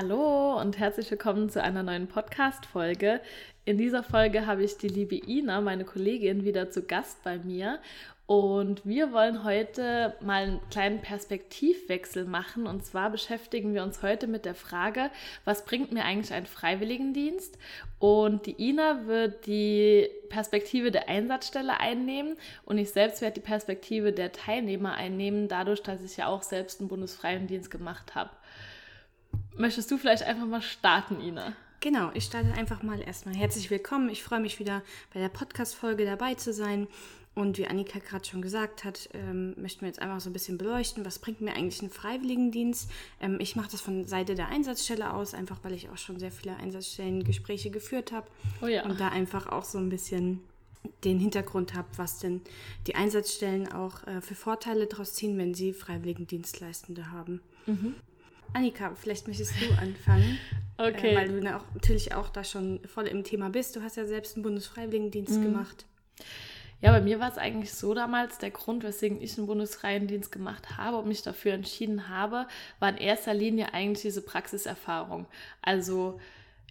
Hallo und herzlich willkommen zu einer neuen Podcast-Folge. In dieser Folge habe ich die liebe Ina, meine Kollegin, wieder zu Gast bei mir. Und wir wollen heute mal einen kleinen Perspektivwechsel machen. Und zwar beschäftigen wir uns heute mit der Frage, was bringt mir eigentlich ein Freiwilligendienst? Und die Ina wird die Perspektive der Einsatzstelle einnehmen und ich selbst werde die Perspektive der Teilnehmer einnehmen, dadurch, dass ich ja auch selbst einen Bundesfreiwilligendienst gemacht habe. Möchtest du vielleicht einfach mal starten, Ina? Genau, ich starte einfach mal erstmal. Herzlich willkommen. Ich freue mich wieder bei der Podcast-Folge dabei zu sein. Und wie Annika gerade schon gesagt hat, ähm, möchten wir jetzt einfach so ein bisschen beleuchten, was bringt mir eigentlich ein Freiwilligendienst. Ähm, ich mache das von Seite der Einsatzstelle aus, einfach weil ich auch schon sehr viele Einsatzstellengespräche geführt habe. Oh ja. Und da einfach auch so ein bisschen den Hintergrund habe, was denn die Einsatzstellen auch äh, für Vorteile daraus ziehen, wenn sie Freiwilligendienstleistende haben. Mhm. Annika, vielleicht möchtest du anfangen. okay. Äh, weil du auch, natürlich auch da schon voll im Thema bist. Du hast ja selbst einen Bundesfreiwilligendienst mhm. gemacht. Ja, bei mir war es eigentlich so damals, der Grund, weswegen ich einen Bundesfreiwilligendienst gemacht habe und mich dafür entschieden habe, war in erster Linie eigentlich diese Praxiserfahrung. Also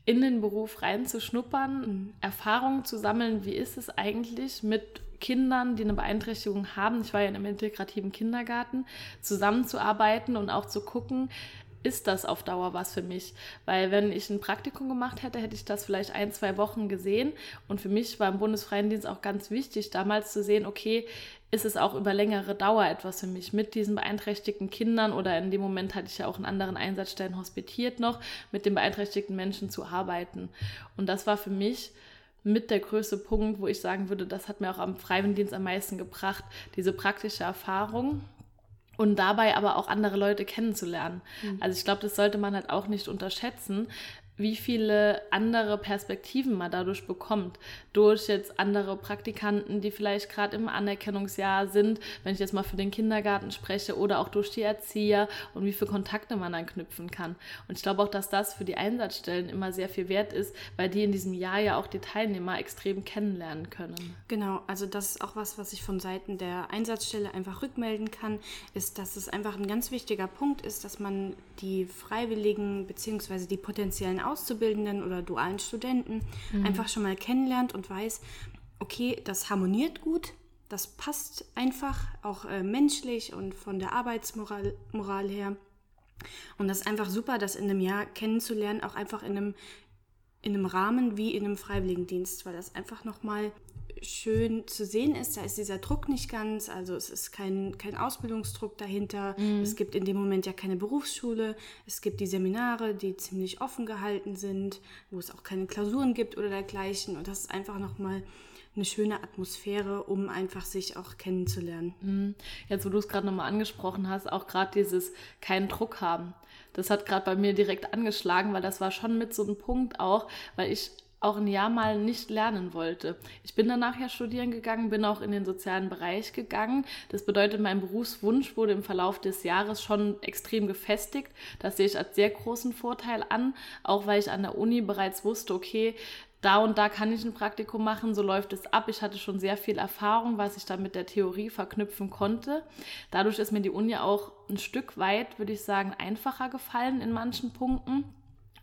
in den Beruf reinzuschnuppern, mhm. Erfahrungen zu sammeln, wie ist es eigentlich mit Kindern, die eine Beeinträchtigung haben, ich war ja in einem integrativen Kindergarten, zusammenzuarbeiten und auch zu gucken, ist das auf Dauer was für mich? Weil wenn ich ein Praktikum gemacht hätte, hätte ich das vielleicht ein, zwei Wochen gesehen. Und für mich war im Bundesfreiendienst auch ganz wichtig, damals zu sehen, okay, ist es auch über längere Dauer etwas für mich mit diesen beeinträchtigten Kindern oder in dem Moment hatte ich ja auch in anderen Einsatzstellen hospitiert noch, mit den beeinträchtigten Menschen zu arbeiten. Und das war für mich mit der größte Punkt, wo ich sagen würde, das hat mir auch am Freiwilligendienst am meisten gebracht, diese praktische Erfahrung und dabei aber auch andere Leute kennenzulernen. Mhm. Also ich glaube, das sollte man halt auch nicht unterschätzen, wie viele andere Perspektiven man dadurch bekommt. Durch jetzt andere Praktikanten, die vielleicht gerade im Anerkennungsjahr sind, wenn ich jetzt mal für den Kindergarten spreche, oder auch durch die Erzieher und wie viele Kontakte man dann knüpfen kann. Und ich glaube auch, dass das für die Einsatzstellen immer sehr viel wert ist, weil die in diesem Jahr ja auch die Teilnehmer extrem kennenlernen können. Genau, also das ist auch was, was ich von Seiten der Einsatzstelle einfach rückmelden kann, ist, dass es einfach ein ganz wichtiger Punkt ist, dass man die Freiwilligen bzw. die potenziellen Auszubildenden oder dualen Studenten mhm. einfach schon mal kennenlernt und weiß, okay, das harmoniert gut, das passt einfach auch äh, menschlich und von der Arbeitsmoral Moral her. Und das ist einfach super, das in einem Jahr kennenzulernen, auch einfach in einem, in einem Rahmen wie in einem Freiwilligendienst, weil das einfach nochmal schön zu sehen ist, da ist dieser Druck nicht ganz, also es ist kein, kein Ausbildungsdruck dahinter. Mhm. Es gibt in dem Moment ja keine Berufsschule. Es gibt die Seminare, die ziemlich offen gehalten sind, wo es auch keine Klausuren gibt oder dergleichen. Und das ist einfach nochmal eine schöne Atmosphäre, um einfach sich auch kennenzulernen. Mhm. Jetzt, wo du es gerade nochmal angesprochen hast, auch gerade dieses keinen Druck haben. Das hat gerade bei mir direkt angeschlagen, weil das war schon mit so einem Punkt auch, weil ich auch ein Jahr mal nicht lernen wollte. Ich bin danach ja studieren gegangen, bin auch in den sozialen Bereich gegangen. Das bedeutet, mein Berufswunsch wurde im Verlauf des Jahres schon extrem gefestigt. Das sehe ich als sehr großen Vorteil an, auch weil ich an der Uni bereits wusste, okay, da und da kann ich ein Praktikum machen, so läuft es ab. Ich hatte schon sehr viel Erfahrung, was ich dann mit der Theorie verknüpfen konnte. Dadurch ist mir die Uni auch ein Stück weit, würde ich sagen, einfacher gefallen in manchen Punkten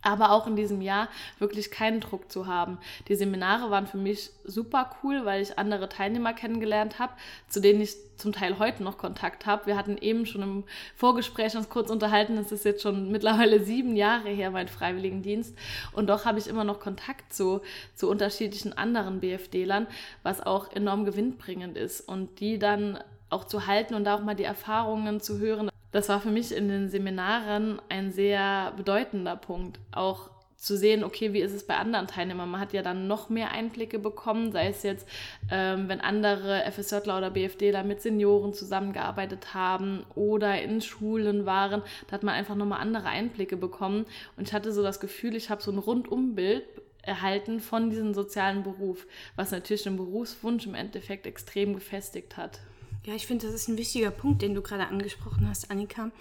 aber auch in diesem Jahr wirklich keinen Druck zu haben. Die Seminare waren für mich super cool, weil ich andere Teilnehmer kennengelernt habe, zu denen ich zum Teil heute noch Kontakt habe. Wir hatten eben schon im Vorgespräch uns kurz unterhalten, das ist jetzt schon mittlerweile sieben Jahre her, mein Freiwilligendienst. Und doch habe ich immer noch Kontakt zu, zu unterschiedlichen anderen BFD-Lern, was auch enorm gewinnbringend ist. Und die dann auch zu halten und da auch mal die Erfahrungen zu hören, das war für mich in den Seminaren ein sehr bedeutender Punkt. Auch zu sehen, okay, wie ist es bei anderen Teilnehmern? Man hat ja dann noch mehr Einblicke bekommen, sei es jetzt, ähm, wenn andere FSJler oder BFDler mit Senioren zusammengearbeitet haben oder in Schulen waren, da hat man einfach nochmal andere Einblicke bekommen. Und ich hatte so das Gefühl, ich habe so ein Rundumbild erhalten von diesem sozialen Beruf, was natürlich den Berufswunsch im Endeffekt extrem gefestigt hat. Ja, ich finde, das ist ein wichtiger Punkt, den du gerade angesprochen hast, Annika.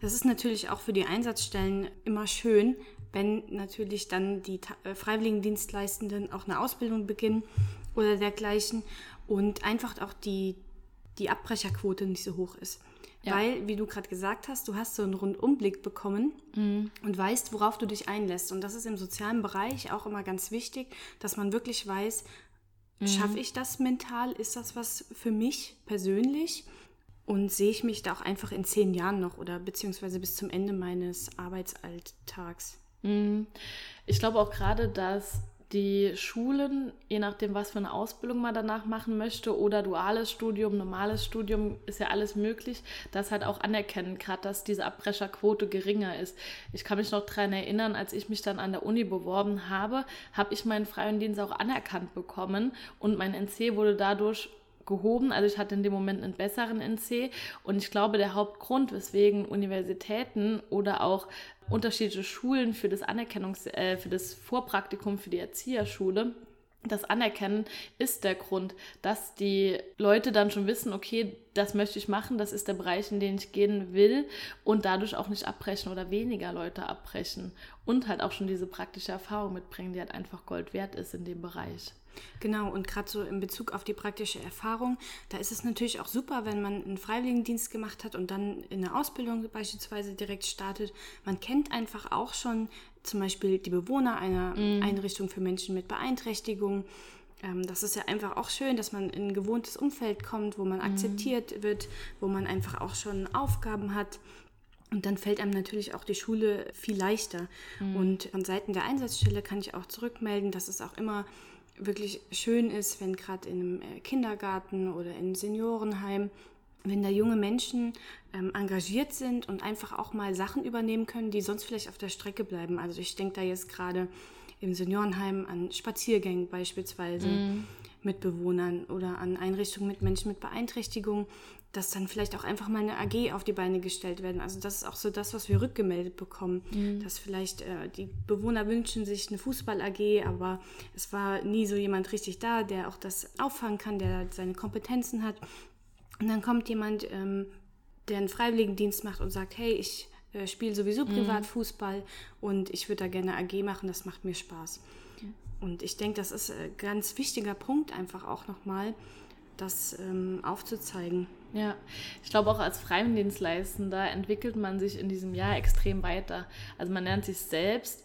Das ist natürlich auch für die Einsatzstellen immer schön, wenn natürlich dann die äh, Freiwilligendienstleistenden auch eine Ausbildung beginnen oder dergleichen und einfach auch die, die Abbrecherquote nicht so hoch ist. Ja. Weil, wie du gerade gesagt hast, du hast so einen Rundumblick bekommen mhm. und weißt, worauf du dich einlässt. Und das ist im sozialen Bereich auch immer ganz wichtig, dass man wirklich weiß, mhm. schaffe ich das mental? Ist das was für mich persönlich? Und sehe ich mich da auch einfach in zehn Jahren noch oder beziehungsweise bis zum Ende meines Arbeitsalltags? Mhm. Ich glaube auch gerade, dass die Schulen, je nachdem, was für eine Ausbildung man danach machen möchte, oder duales Studium, normales Studium, ist ja alles möglich, das halt auch anerkennen, gerade dass diese Abbrecherquote geringer ist. Ich kann mich noch daran erinnern, als ich mich dann an der Uni beworben habe, habe ich meinen freien Dienst auch anerkannt bekommen und mein NC wurde dadurch gehoben. Also ich hatte in dem Moment einen besseren NC und ich glaube, der Hauptgrund, weswegen Universitäten oder auch unterschiedliche Schulen für das Anerkennungs-, äh, für das Vorpraktikum für die Erzieherschule das Anerkennen ist der Grund, dass die Leute dann schon wissen, okay, das möchte ich machen, das ist der Bereich, in den ich gehen will und dadurch auch nicht abbrechen oder weniger Leute abbrechen und halt auch schon diese praktische Erfahrung mitbringen, die halt einfach Gold wert ist in dem Bereich. Genau, und gerade so in Bezug auf die praktische Erfahrung, da ist es natürlich auch super, wenn man einen Freiwilligendienst gemacht hat und dann in eine Ausbildung beispielsweise direkt startet. Man kennt einfach auch schon zum Beispiel die Bewohner einer mm. Einrichtung für Menschen mit Beeinträchtigung. Ähm, das ist ja einfach auch schön, dass man in ein gewohntes Umfeld kommt, wo man mm. akzeptiert wird, wo man einfach auch schon Aufgaben hat. Und dann fällt einem natürlich auch die Schule viel leichter. Mhm. Und von Seiten der Einsatzstelle kann ich auch zurückmelden, dass es auch immer wirklich schön ist, wenn gerade in einem äh, Kindergarten oder in einem Seniorenheim, wenn da junge Menschen ähm, engagiert sind und einfach auch mal Sachen übernehmen können, die sonst vielleicht auf der Strecke bleiben. Also ich denke da jetzt gerade im Seniorenheim an Spaziergänge beispielsweise mm. mit Bewohnern oder an Einrichtungen mit Menschen mit Beeinträchtigung, dass dann vielleicht auch einfach mal eine AG auf die Beine gestellt werden. Also das ist auch so das, was wir rückgemeldet bekommen, mhm. dass vielleicht äh, die Bewohner wünschen sich eine Fußball-AG, aber es war nie so jemand richtig da, der auch das auffangen kann, der seine Kompetenzen hat. Und dann kommt jemand, ähm, der einen Freiwilligendienst macht und sagt, hey, ich äh, spiele sowieso mhm. privat mhm. Fußball und ich würde da gerne AG machen, das macht mir Spaß. Und ich denke, das ist ein ganz wichtiger Punkt einfach auch nochmal, das ähm, aufzuzeigen. Ja, ich glaube auch als Freiwilligendienstleistender entwickelt man sich in diesem Jahr extrem weiter. Also man lernt sich selbst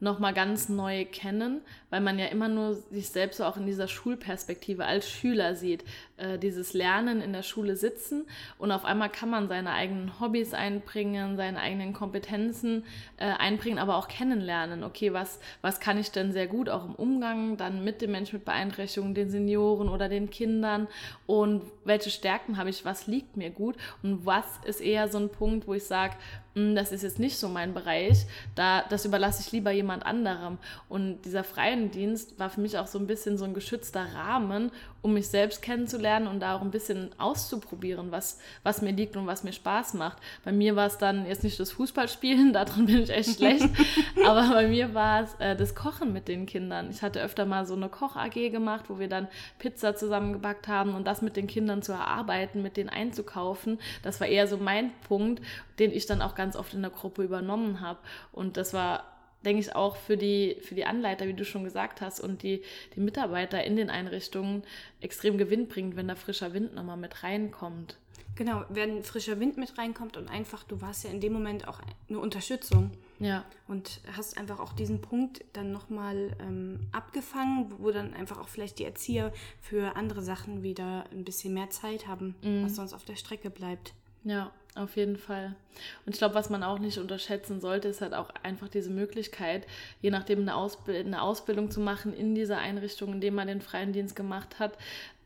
nochmal ganz neu kennen, weil man ja immer nur sich selbst so auch in dieser Schulperspektive als Schüler sieht. Äh, dieses Lernen in der Schule sitzen und auf einmal kann man seine eigenen Hobbys einbringen, seine eigenen Kompetenzen äh, einbringen, aber auch kennenlernen. Okay, was, was kann ich denn sehr gut auch im Umgang dann mit den Menschen mit Beeinträchtigungen, den Senioren oder den Kindern und welche Stärken habe ich, was liegt mir gut und was ist eher so ein Punkt, wo ich sage, hm, das ist jetzt nicht so mein Bereich, da, das überlasse ich lieber jemand anderem. Und dieser freien Dienst war für mich auch so ein bisschen so ein geschützter Rahmen, um mich selbst kennenzulernen und da auch ein bisschen auszuprobieren, was, was mir liegt und was mir Spaß macht. Bei mir war es dann jetzt nicht das Fußballspielen, daran bin ich echt schlecht, aber bei mir war es äh, das Kochen mit den Kindern. Ich hatte öfter mal so eine Koch-AG gemacht, wo wir dann Pizza zusammengebackt haben und das mit den Kindern zu erarbeiten, mit denen einzukaufen. Das war eher so mein Punkt, den ich dann auch ganz oft in der Gruppe übernommen habe. Und das war denke ich, auch für die, für die Anleiter, wie du schon gesagt hast, und die, die Mitarbeiter in den Einrichtungen extrem gewinnbringend, wenn da frischer Wind nochmal mit reinkommt. Genau, wenn frischer Wind mit reinkommt und einfach, du warst ja in dem Moment auch eine Unterstützung. Ja. Und hast einfach auch diesen Punkt dann nochmal ähm, abgefangen, wo dann einfach auch vielleicht die Erzieher für andere Sachen wieder ein bisschen mehr Zeit haben, mhm. was sonst auf der Strecke bleibt. Ja, auf jeden Fall. Und ich glaube, was man auch nicht unterschätzen sollte, ist halt auch einfach diese Möglichkeit, je nachdem eine, Ausbild eine Ausbildung zu machen in dieser Einrichtung, in der man den freien Dienst gemacht hat,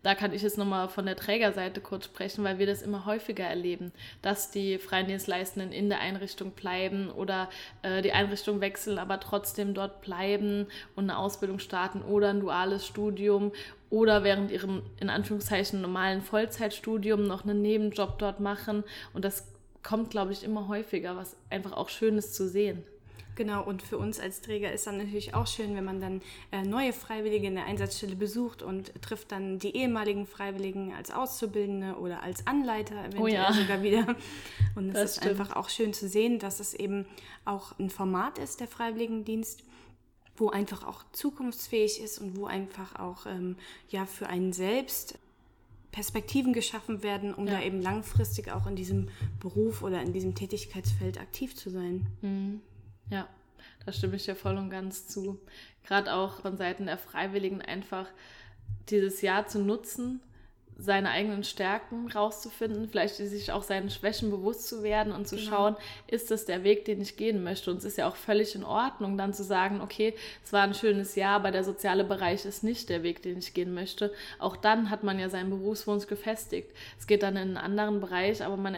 da kann ich jetzt nochmal von der Trägerseite kurz sprechen, weil wir das immer häufiger erleben, dass die freien Dienstleistenden in der Einrichtung bleiben oder äh, die Einrichtung wechseln, aber trotzdem dort bleiben und eine Ausbildung starten oder ein duales Studium oder während ihrem in Anführungszeichen normalen Vollzeitstudium noch einen Nebenjob dort machen. Und das kommt, glaube ich, immer häufiger, was einfach auch schön ist zu sehen. Genau, und für uns als Träger ist dann natürlich auch schön, wenn man dann äh, neue Freiwillige in der Einsatzstelle besucht und trifft dann die ehemaligen Freiwilligen als Auszubildende oder als Anleiter eventuell oh ja. sogar wieder. Und es ist stimmt. einfach auch schön zu sehen, dass es eben auch ein Format ist, der Freiwilligendienst, wo einfach auch zukunftsfähig ist und wo einfach auch ähm, ja für einen selbst Perspektiven geschaffen werden, um ja. da eben langfristig auch in diesem Beruf oder in diesem Tätigkeitsfeld aktiv zu sein. Mhm. Ja, da stimme ich dir voll und ganz zu. Gerade auch von Seiten der Freiwilligen einfach dieses Jahr zu nutzen, seine eigenen Stärken rauszufinden, vielleicht sich auch seinen Schwächen bewusst zu werden und zu genau. schauen, ist das der Weg, den ich gehen möchte. Und es ist ja auch völlig in Ordnung, dann zu sagen, okay, es war ein schönes Jahr, aber der soziale Bereich ist nicht der Weg, den ich gehen möchte. Auch dann hat man ja seinen Berufswunsch gefestigt. Es geht dann in einen anderen Bereich, aber man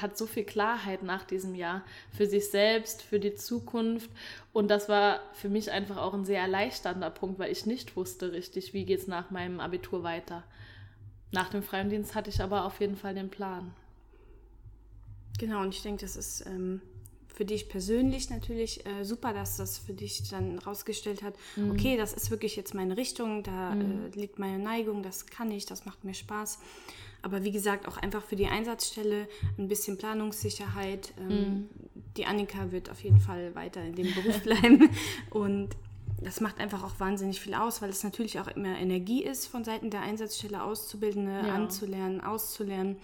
hat so viel Klarheit nach diesem Jahr für sich selbst, für die Zukunft. Und das war für mich einfach auch ein sehr erleichternder Punkt, weil ich nicht wusste richtig, wie geht es nach meinem Abitur weiter. Nach dem Freiwilligendienst hatte ich aber auf jeden Fall den Plan. Genau, und ich denke, das ist ähm, für dich persönlich natürlich äh, super, dass das für dich dann rausgestellt hat, mhm. okay, das ist wirklich jetzt meine Richtung, da mhm. äh, liegt meine Neigung, das kann ich, das macht mir Spaß. Aber wie gesagt, auch einfach für die Einsatzstelle ein bisschen Planungssicherheit. Ähm, mhm. Die Annika wird auf jeden Fall weiter in dem Beruf bleiben. Und das macht einfach auch wahnsinnig viel aus, weil es natürlich auch immer Energie ist, von Seiten der Einsatzstelle Auszubildende ja. anzulernen, auszulernen.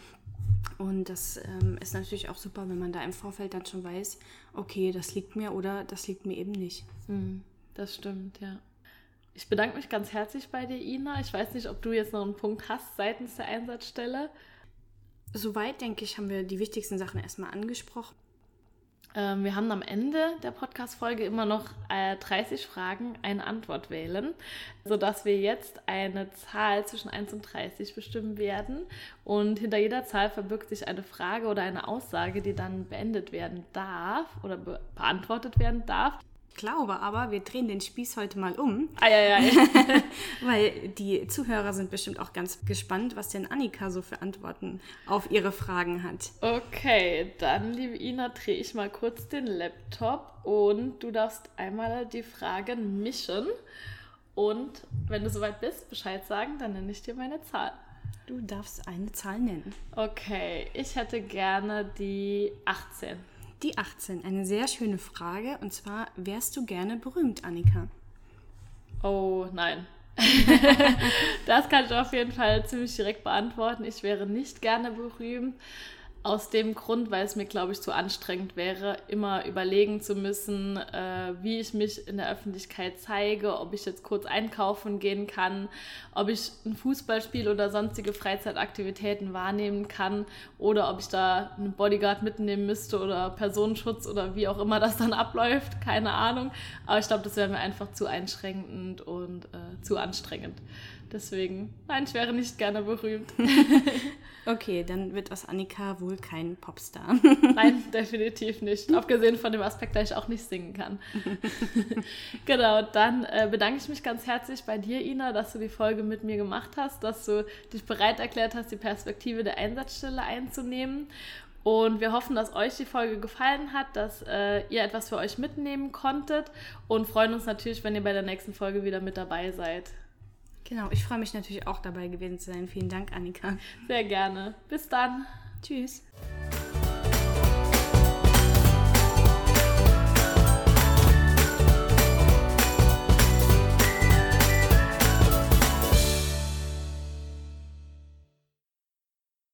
Und das ähm, ist natürlich auch super, wenn man da im Vorfeld dann schon weiß, okay, das liegt mir oder das liegt mir eben nicht. Mhm, das stimmt, ja. Ich bedanke mich ganz herzlich bei dir, Ina. Ich weiß nicht, ob du jetzt noch einen Punkt hast seitens der Einsatzstelle. Soweit, denke ich, haben wir die wichtigsten Sachen erstmal angesprochen. Ähm, wir haben am Ende der Podcast-Folge immer noch äh, 30 Fragen, eine Antwort wählen, sodass wir jetzt eine Zahl zwischen 1 und 30 bestimmen werden. Und hinter jeder Zahl verbirgt sich eine Frage oder eine Aussage, die dann beendet werden darf oder be beantwortet werden darf. Ich glaube aber, wir drehen den Spieß heute mal um. Ja. Weil die Zuhörer sind bestimmt auch ganz gespannt, was denn Annika so für Antworten auf ihre Fragen hat. Okay, dann, liebe Ina, drehe ich mal kurz den Laptop und du darfst einmal die Fragen mischen. Und wenn du soweit bist, Bescheid sagen, dann nenne ich dir meine Zahl. Du darfst eine Zahl nennen. Okay, ich hätte gerne die 18. Die 18, eine sehr schöne Frage. Und zwar, wärst du gerne berühmt, Annika? Oh, nein. das kann ich auf jeden Fall ziemlich direkt beantworten. Ich wäre nicht gerne berühmt. Aus dem Grund, weil es mir, glaube ich, zu anstrengend wäre, immer überlegen zu müssen, äh, wie ich mich in der Öffentlichkeit zeige, ob ich jetzt kurz einkaufen gehen kann, ob ich ein Fußballspiel oder sonstige Freizeitaktivitäten wahrnehmen kann oder ob ich da einen Bodyguard mitnehmen müsste oder Personenschutz oder wie auch immer das dann abläuft, keine Ahnung. Aber ich glaube, das wäre mir einfach zu einschränkend und äh, zu anstrengend. Deswegen, nein, ich wäre nicht gerne berühmt. okay, dann wird aus Annika wohl kein Popstar. nein, definitiv nicht. Abgesehen von dem Aspekt, dass ich auch nicht singen kann. genau, dann äh, bedanke ich mich ganz herzlich bei dir, Ina, dass du die Folge mit mir gemacht hast, dass du dich bereit erklärt hast, die Perspektive der Einsatzstelle einzunehmen. Und wir hoffen, dass euch die Folge gefallen hat, dass äh, ihr etwas für euch mitnehmen konntet und freuen uns natürlich, wenn ihr bei der nächsten Folge wieder mit dabei seid. Genau, ich freue mich natürlich auch dabei gewesen zu sein. Vielen Dank, Annika. Sehr gerne. Bis dann. Tschüss.